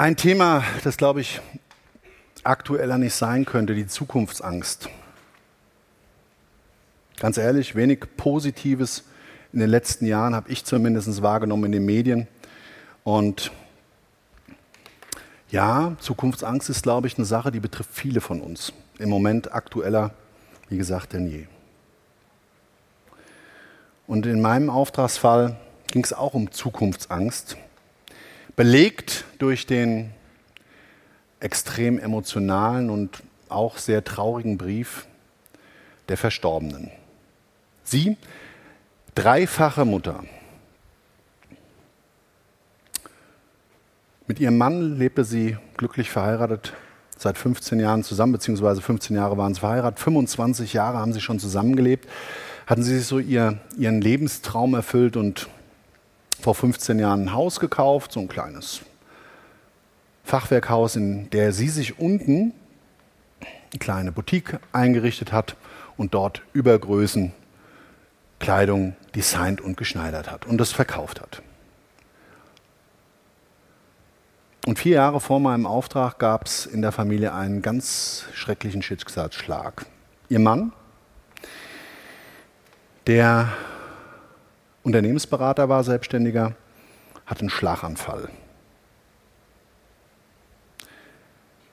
Ein Thema, das glaube ich aktueller nicht sein könnte, die Zukunftsangst. Ganz ehrlich, wenig Positives in den letzten Jahren habe ich zumindest wahrgenommen in den Medien. Und ja, Zukunftsangst ist, glaube ich, eine Sache, die betrifft viele von uns. Im Moment aktueller, wie gesagt, denn je. Und in meinem Auftragsfall ging es auch um Zukunftsangst belegt durch den extrem emotionalen und auch sehr traurigen Brief der Verstorbenen. Sie, dreifache Mutter. Mit ihrem Mann lebte sie glücklich verheiratet seit 15 Jahren zusammen, beziehungsweise 15 Jahre waren sie verheiratet, 25 Jahre haben sie schon zusammengelebt, hatten sie sich so ihr, ihren Lebenstraum erfüllt und vor 15 Jahren ein Haus gekauft, so ein kleines Fachwerkhaus, in der sie sich unten eine kleine Boutique eingerichtet hat und dort Übergrößen Kleidung designt und geschneidert hat und das verkauft hat. Und vier Jahre vor meinem Auftrag gab es in der Familie einen ganz schrecklichen Schicksalsschlag. Ihr Mann, der Unternehmensberater war, Selbstständiger, hat einen Schlaganfall.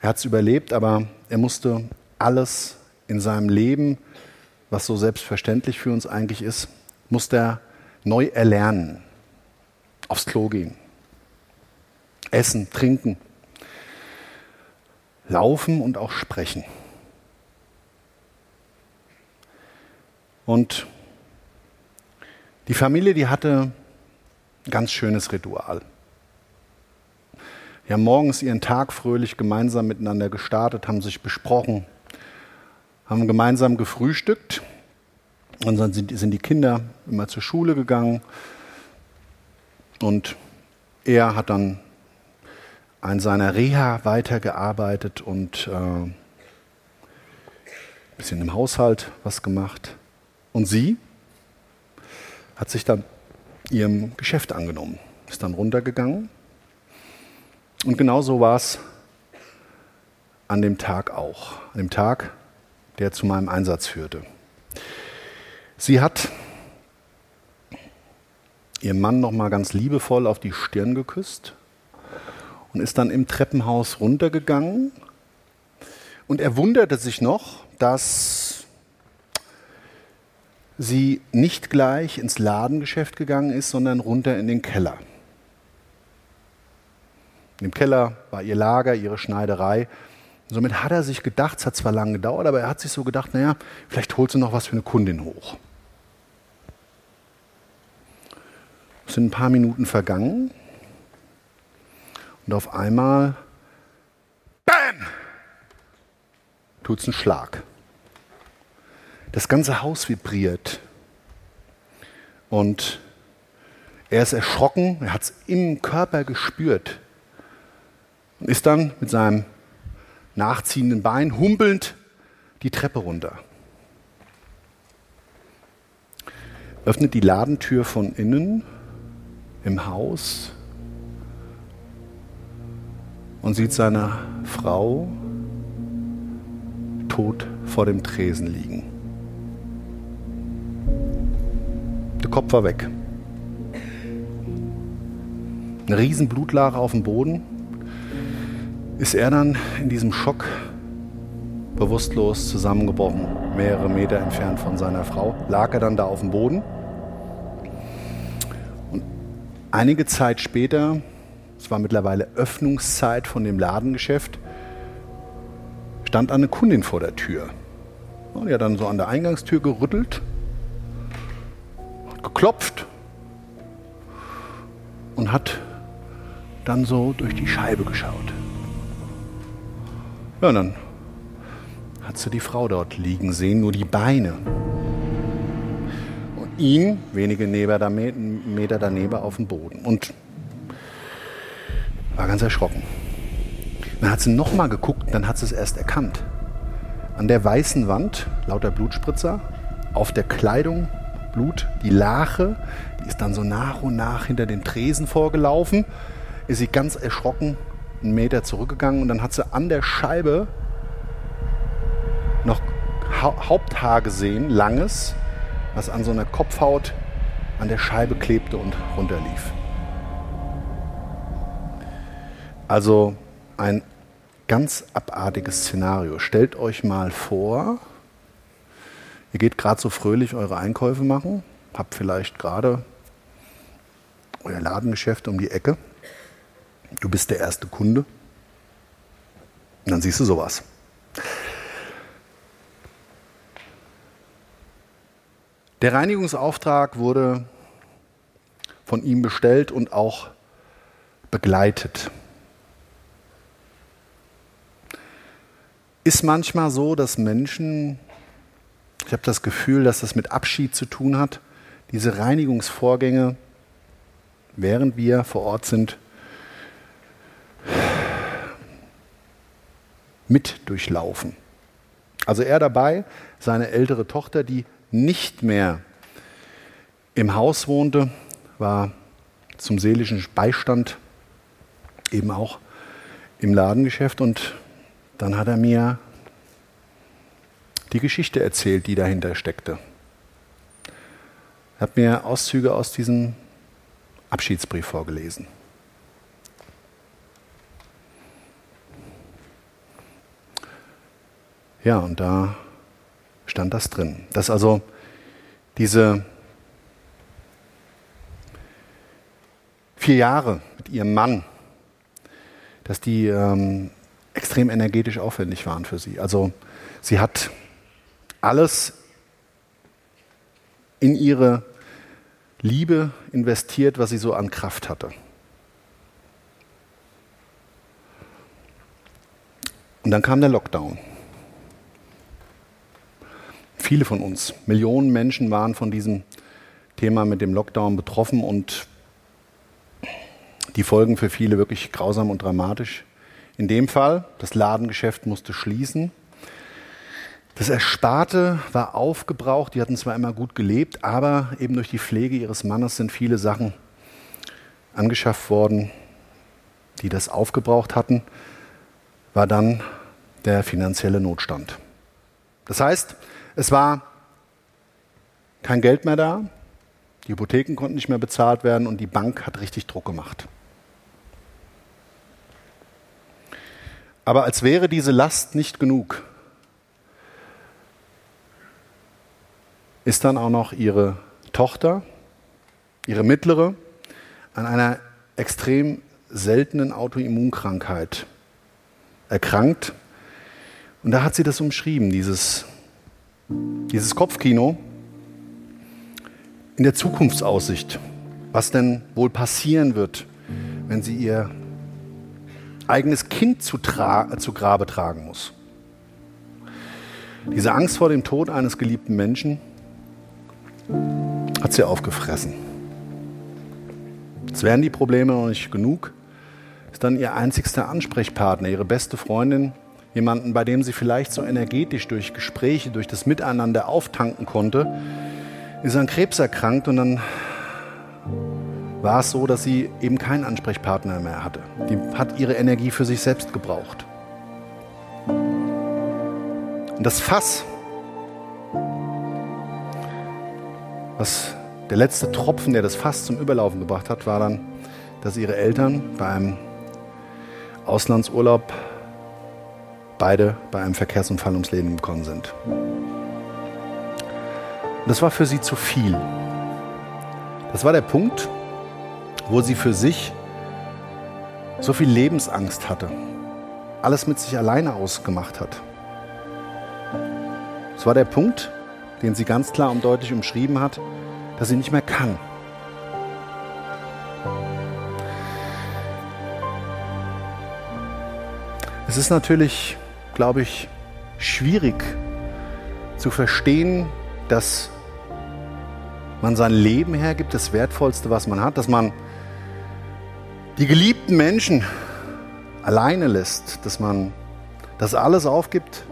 Er hat es überlebt, aber er musste alles in seinem Leben, was so selbstverständlich für uns eigentlich ist, musste er neu erlernen. Aufs Klo gehen, essen, trinken, laufen und auch sprechen. Und die Familie, die hatte ein ganz schönes Ritual. Die haben morgens ihren Tag fröhlich gemeinsam miteinander gestartet, haben sich besprochen, haben gemeinsam gefrühstückt. Und dann sind die Kinder immer zur Schule gegangen. Und er hat dann an seiner Reha weitergearbeitet und äh, ein bisschen im Haushalt was gemacht. Und sie, hat sich dann ihrem Geschäft angenommen, ist dann runtergegangen. Und genauso war es an dem Tag auch, an dem Tag, der zu meinem Einsatz führte. Sie hat ihren Mann noch mal ganz liebevoll auf die Stirn geküsst und ist dann im Treppenhaus runtergegangen. Und er wunderte sich noch, dass sie nicht gleich ins Ladengeschäft gegangen ist, sondern runter in den Keller. Dem Keller war ihr Lager, ihre Schneiderei. Und somit hat er sich gedacht, es hat zwar lange gedauert, aber er hat sich so gedacht, naja, vielleicht holt sie noch was für eine Kundin hoch. Es sind ein paar Minuten vergangen und auf einmal, bam, tut es einen Schlag. Das ganze Haus vibriert. Und Er ist erschrocken, er hat es im Körper gespürt und ist dann mit seinem nachziehenden Bein humpelnd die Treppe runter. Öffnet die Ladentür von innen im Haus und sieht seine Frau tot vor dem Tresen liegen. Kopf war weg. Eine riesen Blutlache auf dem Boden. Ist er dann in diesem Schock bewusstlos zusammengebrochen, mehrere Meter entfernt von seiner Frau, lag er dann da auf dem Boden. Und einige Zeit später, es war mittlerweile Öffnungszeit von dem Ladengeschäft, stand eine Kundin vor der Tür. Und die hat dann so an der Eingangstür gerüttelt, geklopft und hat dann so durch die Scheibe geschaut. Ja, und dann hat sie die Frau dort liegen sehen, nur die Beine. Und ihn wenige Meter daneben auf dem Boden. Und war ganz erschrocken. Dann hat sie nochmal geguckt, dann hat sie es erst erkannt. An der weißen Wand lauter Blutspritzer, auf der Kleidung Blut, die Lache, die ist dann so nach und nach hinter den Tresen vorgelaufen, ist sie ganz erschrocken einen Meter zurückgegangen und dann hat sie an der Scheibe noch ha Haupthaar gesehen, langes, was an so einer Kopfhaut an der Scheibe klebte und runterlief. Also ein ganz abartiges Szenario. Stellt euch mal vor, ihr geht gerade so fröhlich eure Einkäufe machen, habt vielleicht gerade euer Ladengeschäft um die Ecke. Du bist der erste Kunde. Und dann siehst du sowas. Der Reinigungsauftrag wurde von ihm bestellt und auch begleitet. ist manchmal so, dass Menschen, ich habe das Gefühl, dass das mit Abschied zu tun hat, diese Reinigungsvorgänge, während wir vor Ort sind, mit durchlaufen. Also er dabei, seine ältere Tochter, die nicht mehr im Haus wohnte, war zum seelischen Beistand eben auch im Ladengeschäft und dann hat er mir die Geschichte erzählt, die dahinter steckte. Er hat mir Auszüge aus diesem Abschiedsbrief vorgelesen. Ja, und da stand das drin. Dass also diese vier Jahre mit ihrem Mann, dass die ähm, extrem energetisch aufwendig waren für sie. Also sie hat alles in ihre Liebe investiert, was sie so an Kraft hatte. Und dann kam der Lockdown. Viele von uns, Millionen Menschen waren von diesem Thema mit dem Lockdown betroffen und die Folgen für viele wirklich grausam und dramatisch. In dem Fall, das Ladengeschäft musste schließen. Das Ersparte war aufgebraucht. Die hatten zwar immer gut gelebt, aber eben durch die Pflege ihres Mannes sind viele Sachen angeschafft worden, die das aufgebraucht hatten, war dann der finanzielle Notstand. Das heißt, es war kein Geld mehr da, die Hypotheken konnten nicht mehr bezahlt werden und die Bank hat richtig Druck gemacht. Aber als wäre diese Last nicht genug, ist dann auch noch ihre Tochter, ihre mittlere, an einer extrem seltenen Autoimmunkrankheit erkrankt. Und da hat sie das umschrieben, dieses, dieses Kopfkino in der Zukunftsaussicht, was denn wohl passieren wird, wenn sie ihr eigenes Kind zu, zu Grabe tragen muss. Diese Angst vor dem Tod eines geliebten Menschen hat sie aufgefressen. Jetzt wären die Probleme noch nicht genug. Ist dann ihr einzigster Ansprechpartner, ihre beste Freundin, jemanden, bei dem sie vielleicht so energetisch durch Gespräche, durch das Miteinander auftanken konnte, ist an Krebs erkrankt und dann war es so, dass sie eben keinen Ansprechpartner mehr hatte. Die hat ihre Energie für sich selbst gebraucht. Und das Fass, was der letzte Tropfen, der das Fass zum Überlaufen gebracht hat, war dann, dass ihre Eltern bei einem Auslandsurlaub beide bei einem Verkehrsunfall ums Leben gekommen sind. Das war für sie zu viel. Das war der Punkt, wo sie für sich so viel Lebensangst hatte, alles mit sich alleine ausgemacht hat. Das war der Punkt, den sie ganz klar und deutlich umschrieben hat, dass sie nicht mehr kann. Es ist natürlich, glaube ich, schwierig zu verstehen, dass man sein Leben hergibt, das Wertvollste, was man hat, dass man die geliebten Menschen alleine lässt, dass man das alles aufgibt,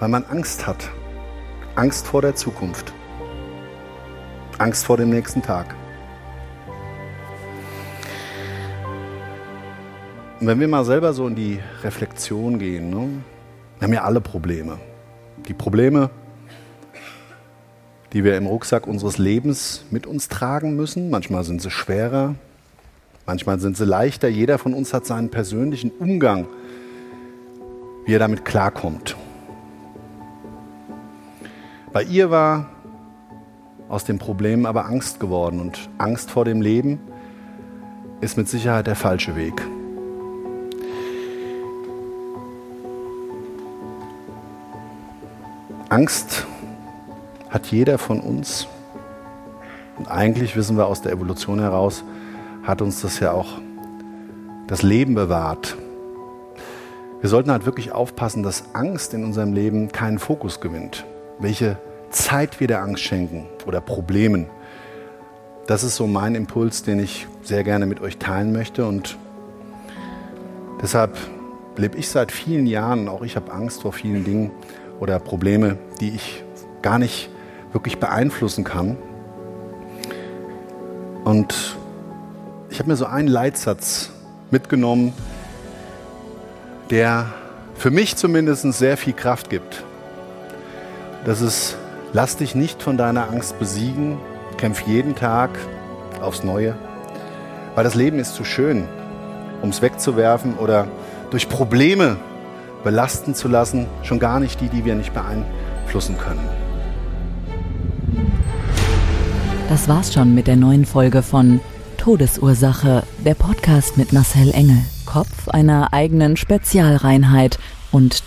weil man Angst hat. Angst vor der Zukunft. Angst vor dem nächsten Tag. Und wenn wir mal selber so in die Reflexion gehen, ne, wir haben ja alle Probleme. Die Probleme, die wir im Rucksack unseres Lebens mit uns tragen müssen. Manchmal sind sie schwerer, manchmal sind sie leichter. Jeder von uns hat seinen persönlichen Umgang, wie er damit klarkommt. Bei ihr war aus dem Problem aber Angst geworden und Angst vor dem Leben ist mit Sicherheit der falsche Weg. Angst hat jeder von uns. Und eigentlich wissen wir aus der Evolution heraus, hat uns das ja auch das Leben bewahrt. Wir sollten halt wirklich aufpassen, dass Angst in unserem Leben keinen Fokus gewinnt. Welche Zeit wir der Angst schenken oder Problemen. Das ist so mein Impuls, den ich sehr gerne mit euch teilen möchte. Und deshalb lebe ich seit vielen Jahren, auch ich habe Angst vor vielen Dingen oder Probleme, die ich gar nicht wirklich beeinflussen kann. Und ich habe mir so einen Leitsatz mitgenommen, der für mich zumindest sehr viel Kraft gibt. Das ist, lass dich nicht von deiner Angst besiegen, kämpf jeden Tag aufs Neue, weil das Leben ist zu schön, um es wegzuwerfen oder durch Probleme belasten zu lassen, schon gar nicht die, die wir nicht beeinflussen können. Das war's schon mit der neuen Folge von Todesursache, der Podcast mit Marcel Engel, Kopf einer eigenen Spezialreinheit und